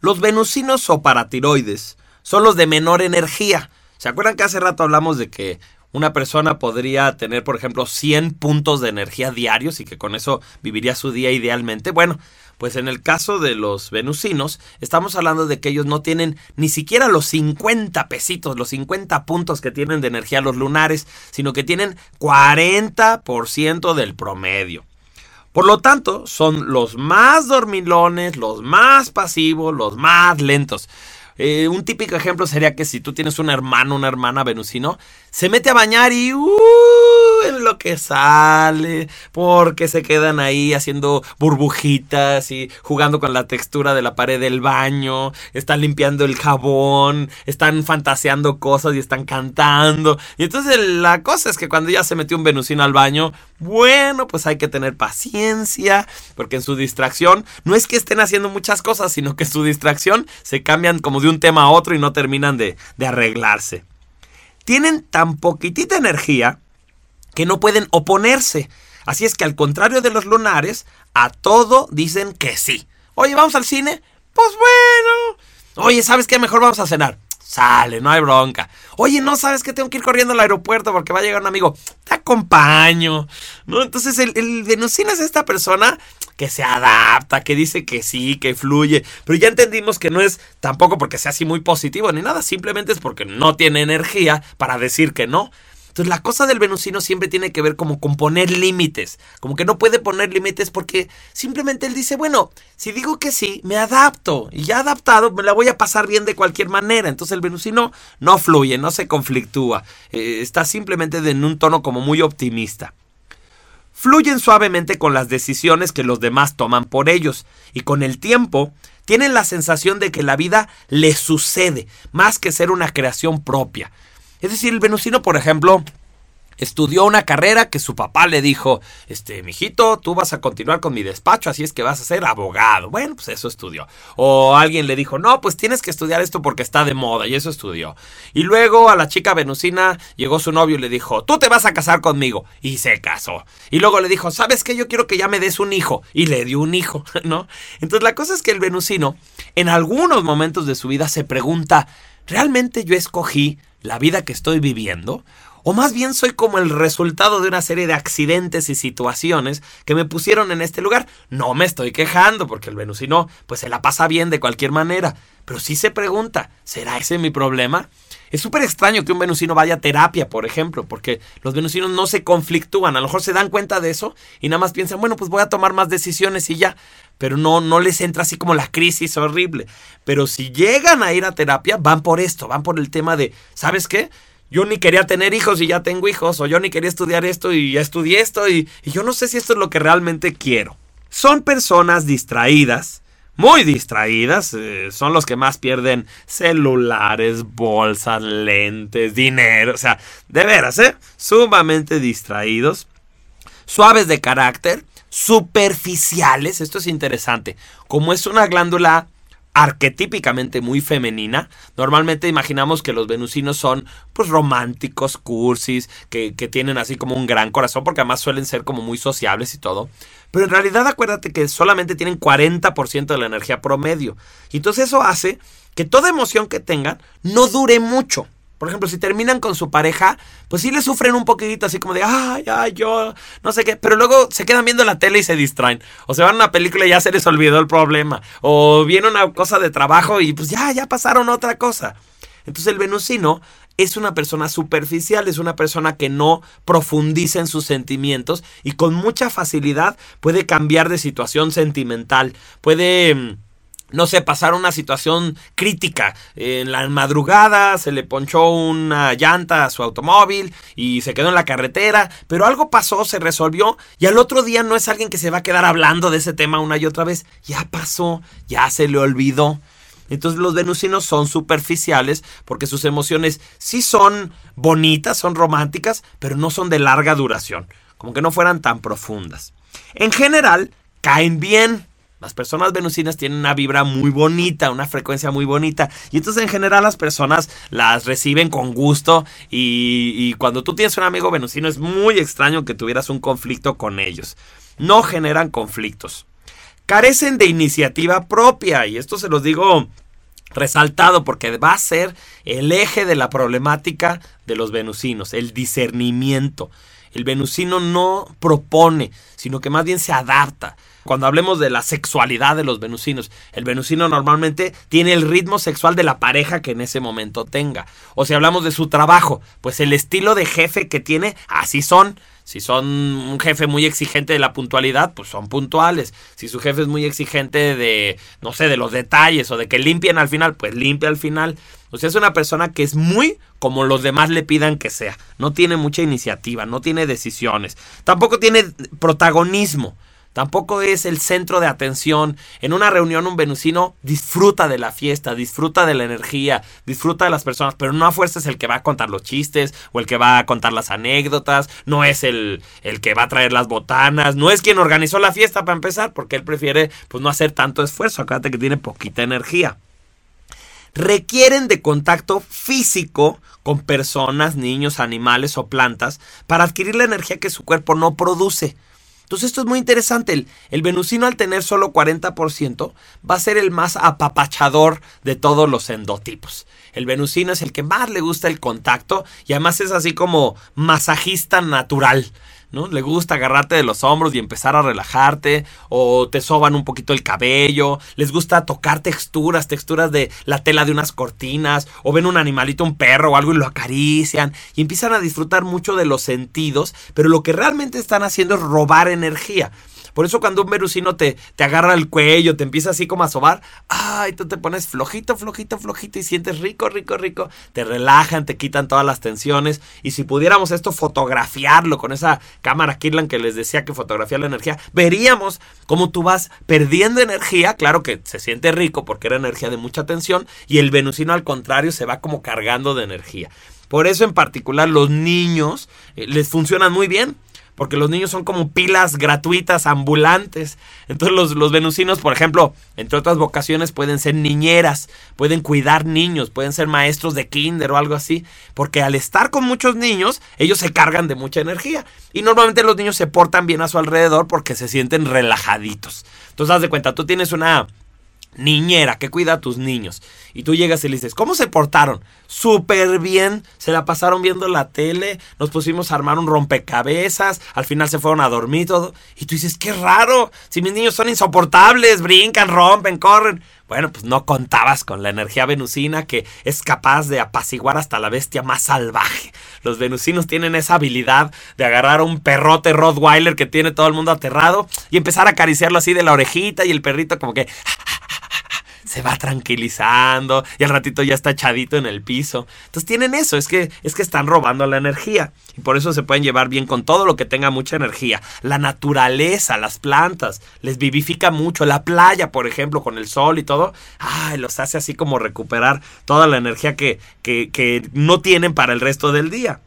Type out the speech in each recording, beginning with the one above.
Los venusinos o paratiroides son los de menor energía. ¿Se acuerdan que hace rato hablamos de que una persona podría tener, por ejemplo, 100 puntos de energía diarios y que con eso viviría su día idealmente? Bueno, pues en el caso de los venusinos, estamos hablando de que ellos no tienen ni siquiera los 50 pesitos, los 50 puntos que tienen de energía los lunares, sino que tienen 40% del promedio. Por lo tanto, son los más dormilones, los más pasivos, los más lentos. Eh, un típico ejemplo sería que si tú tienes un hermano, una hermana venusino, se mete a bañar y uh, en lo que sale, porque se quedan ahí haciendo burbujitas y jugando con la textura de la pared del baño, están limpiando el jabón, están fantaseando cosas y están cantando. Y entonces la cosa es que cuando ya se metió un venusino al baño, bueno, pues hay que tener paciencia, porque en su distracción no es que estén haciendo muchas cosas, sino que su distracción se cambian como de un tema a otro y no terminan de, de arreglarse. Tienen tan poquitita energía que no pueden oponerse. Así es que al contrario de los lunares, a todo dicen que sí. Oye, ¿vamos al cine? Pues bueno. Oye, ¿sabes qué? Mejor vamos a cenar. Sale, no hay bronca. Oye, no sabes que tengo que ir corriendo al aeropuerto porque va a llegar un amigo. Te acompaño. ¿No? Entonces, el, el es esta persona que se adapta, que dice que sí, que fluye. Pero ya entendimos que no es tampoco porque sea así muy positivo ni nada. Simplemente es porque no tiene energía para decir que no. Entonces la cosa del venusino siempre tiene que ver como con poner límites, como que no puede poner límites porque simplemente él dice, bueno, si digo que sí, me adapto y ya adaptado me la voy a pasar bien de cualquier manera. Entonces el venusino no fluye, no se conflictúa, eh, está simplemente en un tono como muy optimista. Fluyen suavemente con las decisiones que los demás toman por ellos y con el tiempo tienen la sensación de que la vida les sucede más que ser una creación propia. Es decir, el venusino, por ejemplo, estudió una carrera que su papá le dijo, este, mijito, tú vas a continuar con mi despacho, así es que vas a ser abogado. Bueno, pues eso estudió. O alguien le dijo, no, pues tienes que estudiar esto porque está de moda, y eso estudió. Y luego a la chica venusina llegó su novio y le dijo, tú te vas a casar conmigo. Y se casó. Y luego le dijo, ¿sabes qué? Yo quiero que ya me des un hijo. Y le dio un hijo, ¿no? Entonces la cosa es que el venusino, en algunos momentos de su vida, se pregunta, ¿realmente yo escogí la vida que estoy viviendo? ¿O más bien soy como el resultado de una serie de accidentes y situaciones que me pusieron en este lugar? No me estoy quejando, porque el venusino pues se la pasa bien de cualquier manera. Pero sí se pregunta, ¿será ese mi problema? Es súper extraño que un venusino vaya a terapia, por ejemplo, porque los venusinos no se conflictúan, a lo mejor se dan cuenta de eso y nada más piensan, bueno, pues voy a tomar más decisiones y ya, pero no, no les entra así como la crisis horrible. Pero si llegan a ir a terapia, van por esto, van por el tema de, ¿sabes qué? Yo ni quería tener hijos y ya tengo hijos, o yo ni quería estudiar esto y ya estudié esto, y, yo no sé si esto es lo que realmente quiero. Son personas distraídas, muy distraídas, eh, son los que más pierden celulares, bolsas, lentes, dinero, o sea, de veras, ¿eh? Sumamente distraídos, suaves de carácter, superficiales, esto es interesante, como es una glándula arquetípicamente muy femenina. Normalmente imaginamos que los venusinos son pues románticos, cursis, que, que, tienen así como un gran corazón, porque además suelen ser como muy sociables y todo. Pero en realidad acuérdate que solamente tienen 40% de la energía promedio. Y entonces eso hace que toda emoción que tengan no dure mucho. Por ejemplo, si terminan con su pareja, pues sí le sufren un poquitito así como de, ay, ay, yo, no sé qué, pero luego se quedan viendo la tele y se distraen. O se van a una película y ya se les olvidó el problema. O viene una cosa de trabajo y pues ya, ya pasaron otra cosa. Entonces el venusino es una persona superficial, es una persona que no profundiza en sus sentimientos y con mucha facilidad puede cambiar de situación sentimental, puede no sé, pasar una situación crítica. En la madrugada se le ponchó una llanta a su automóvil y se quedó en la carretera, pero algo pasó, se resolvió y al otro día no es alguien que se va a quedar hablando de ese tema una y otra vez. Ya pasó, ya se le olvidó. Entonces los venusinos son superficiales porque sus emociones sí son bonitas, son románticas, pero no son de larga duración, como que no fueran tan profundas. En general, caen bien. Las personas venusinas tienen una vibra muy bonita, una frecuencia muy bonita. Y entonces en general las personas las reciben con gusto. Y, cuando tú tienes un amigo venusino es muy extraño que tuvieras un conflicto con ellos. No generan conflictos. carecen de iniciativa propia. Y esto se los digo resaltado porque va a ser el eje de la problemática de los venusinos, el discernimiento. El venusino no propone, sino que más bien se adapta. Cuando hablemos de la sexualidad de los venusinos, el venusino normalmente tiene el ritmo sexual de la pareja que en ese momento tenga. O si hablamos de su trabajo, pues el estilo de jefe que tiene, así son. Si son un jefe muy exigente de la puntualidad, pues son puntuales. Si su jefe es muy exigente de, no sé, de los detalles o de que limpien al final, pues limpia al final. O sea, es una persona que es muy como los demás le pidan que sea. No tiene mucha iniciativa, no tiene decisiones. Tampoco tiene protagonismo. Tampoco es el centro de atención. En una reunión un venusino disfruta de la fiesta, disfruta de la energía, disfruta de las personas, pero no a fuerza es el que va a contar los chistes o el que va a contar las anécdotas, no es el, el que va a traer las botanas, no es quien organizó la fiesta para empezar, porque él prefiere pues no hacer tanto esfuerzo, acuérdate que tiene poquita energía requieren de contacto físico con personas, niños, animales o plantas para adquirir la energía que su cuerpo no produce. Entonces esto es muy interesante. El, el, venusino al tener solo 40% va a ser el más apapachador de todos los endotipos. El venusino es el que más le gusta el contacto y además es así como masajista natural. ¿No? Le gusta agarrarte de los hombros y empezar a relajarte, o te soban un poquito el cabello, les gusta tocar texturas, texturas de la tela de unas cortinas, o ven un animalito, un perro o algo y lo acarician, y empiezan a disfrutar mucho de los sentidos, pero lo que realmente están haciendo es robar energía. Por eso cuando un verusino te, te agarra el cuello, te empieza así como a sobar, ay, tú te pones flojito, flojito, flojito y sientes rico, rico, rico. Te relajan, te quitan todas las tensiones. Y si pudiéramos esto fotografiarlo con esa cámara Kirlan que les decía que fotografía la energía, veríamos cómo tú vas perdiendo energía. Claro que se siente rico porque era energía de mucha tensión. Y el venusino al contrario se va como cargando de energía. Por eso en particular los niños eh, les funcionan muy bien porque los niños son como pilas gratuitas, ambulantes. Entonces los, los, venusinos, por ejemplo, entre otras vocaciones, pueden ser niñeras, pueden cuidar niños, pueden ser maestros de kinder o algo así, porque al estar con muchos niños, ellos se cargan de mucha energía. Y normalmente los niños se portan bien a su alrededor porque se sienten relajaditos. Entonces, haz de cuenta, tú tienes una niñera que cuida a tus niños. Y tú llegas y le dices, ¿cómo se portaron? Súper bien, se la pasaron viendo la tele, nos pusimos a armar un rompecabezas, al final se fueron a dormir todo. Y tú dices, qué raro, si mis niños son insoportables, brincan, rompen, corren. Bueno, pues no contabas con la energía venusina que es capaz de apaciguar hasta la bestia más salvaje. Los venusinos tienen esa habilidad de agarrar a un perrote Rottweiler que tiene todo el mundo aterrado y empezar a acariciarlo así de la orejita y el perrito como que se va tranquilizando y al ratito ya está echadito en el piso. Entonces tienen eso, es que, es que están robando la energía y por eso se pueden llevar bien con todo lo que tenga mucha energía. La naturaleza, las plantas, les vivifica mucho. La playa, por ejemplo, con el sol y todo, ay, los hace así como recuperar toda la energía que, que, que no tienen para el resto del día.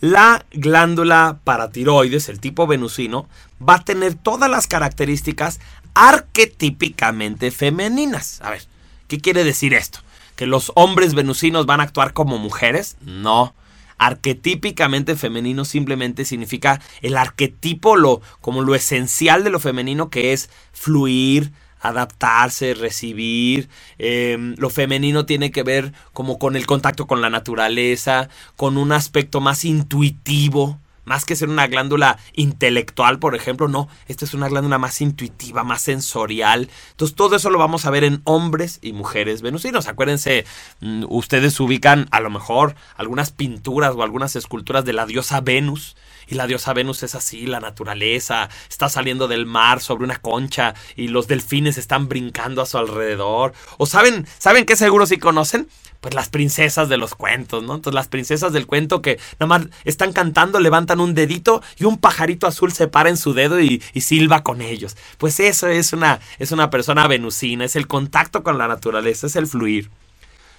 La glándula paratiroides, el tipo venusino, va a tener todas las características arquetípicamente femeninas. A ver, ¿qué quiere decir esto? ¿Que los hombres venusinos van a actuar como mujeres? No. Arquetípicamente femenino simplemente significa el arquetipo, lo, como lo esencial de lo femenino que es fluir, adaptarse, recibir. Em, lo femenino tiene que ver como con el contacto con la naturaleza, con un aspecto más intuitivo más que ser una glándula intelectual, por ejemplo, no, esta es una glándula más intuitiva, más sensorial. Entonces, todo eso lo vamos a ver en hombres y mujeres venusinos. Acuérdense, mm, ustedes ubican a lo mejor algunas pinturas o algunas esculturas de la diosa Venus. Y la diosa Venus es así, la naturaleza, está saliendo del mar sobre una concha y los delfines están brincando a su alrededor. ¿O saben, saben qué seguro si conocen? pues las princesas de los cuentos, ¿no? Entonces las princesas del cuento que nada más están cantando, levantan un dedito y un pajarito azul se para en su dedo y, silba con ellos. Pues eso es una, es una persona venusina, es el contacto con la naturaleza, es el fluir.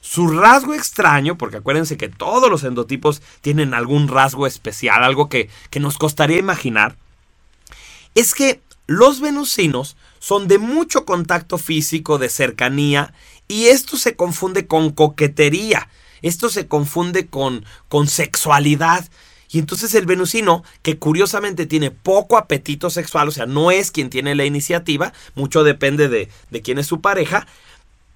Su rasgo extraño, porque acuérdense que todos los endotipos tienen algún rasgo especial, algo que, que nos costaría imaginar, es que los venusinos son de mucho contacto físico, de cercanía y esto se confunde con coquetería, esto se confunde con, con sexualidad. Y entonces el venusino, que curiosamente tiene poco apetito sexual, o sea, no es quien tiene la iniciativa, mucho depende de, de quién es su pareja,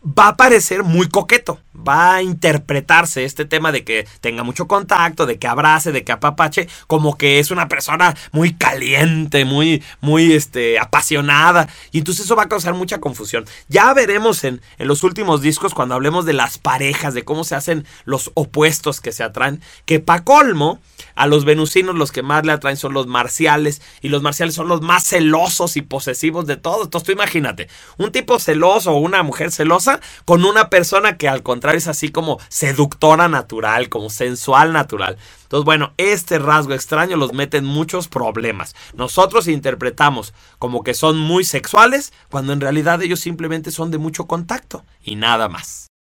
va a parecer muy coqueto. Va a interpretarse este tema de que tenga mucho contacto, de que abrace, de que apapache, como que es una persona muy caliente, muy, muy este, apasionada. Y entonces eso va a causar mucha confusión. Ya veremos en, en los últimos discos, cuando hablemos de las parejas, de cómo se hacen los opuestos que se atraen, que pa' colmo, a los venusinos los que más le atraen son los marciales, y los marciales son los más celosos y posesivos de todos. Entonces tú imagínate, un tipo celoso o una mujer celosa, con una persona que al contrario es así como seductora natural, como sensual natural. Entonces, bueno, este rasgo extraño los mete en muchos problemas. Nosotros interpretamos como que son muy sexuales, cuando en realidad ellos simplemente son de mucho contacto y nada más.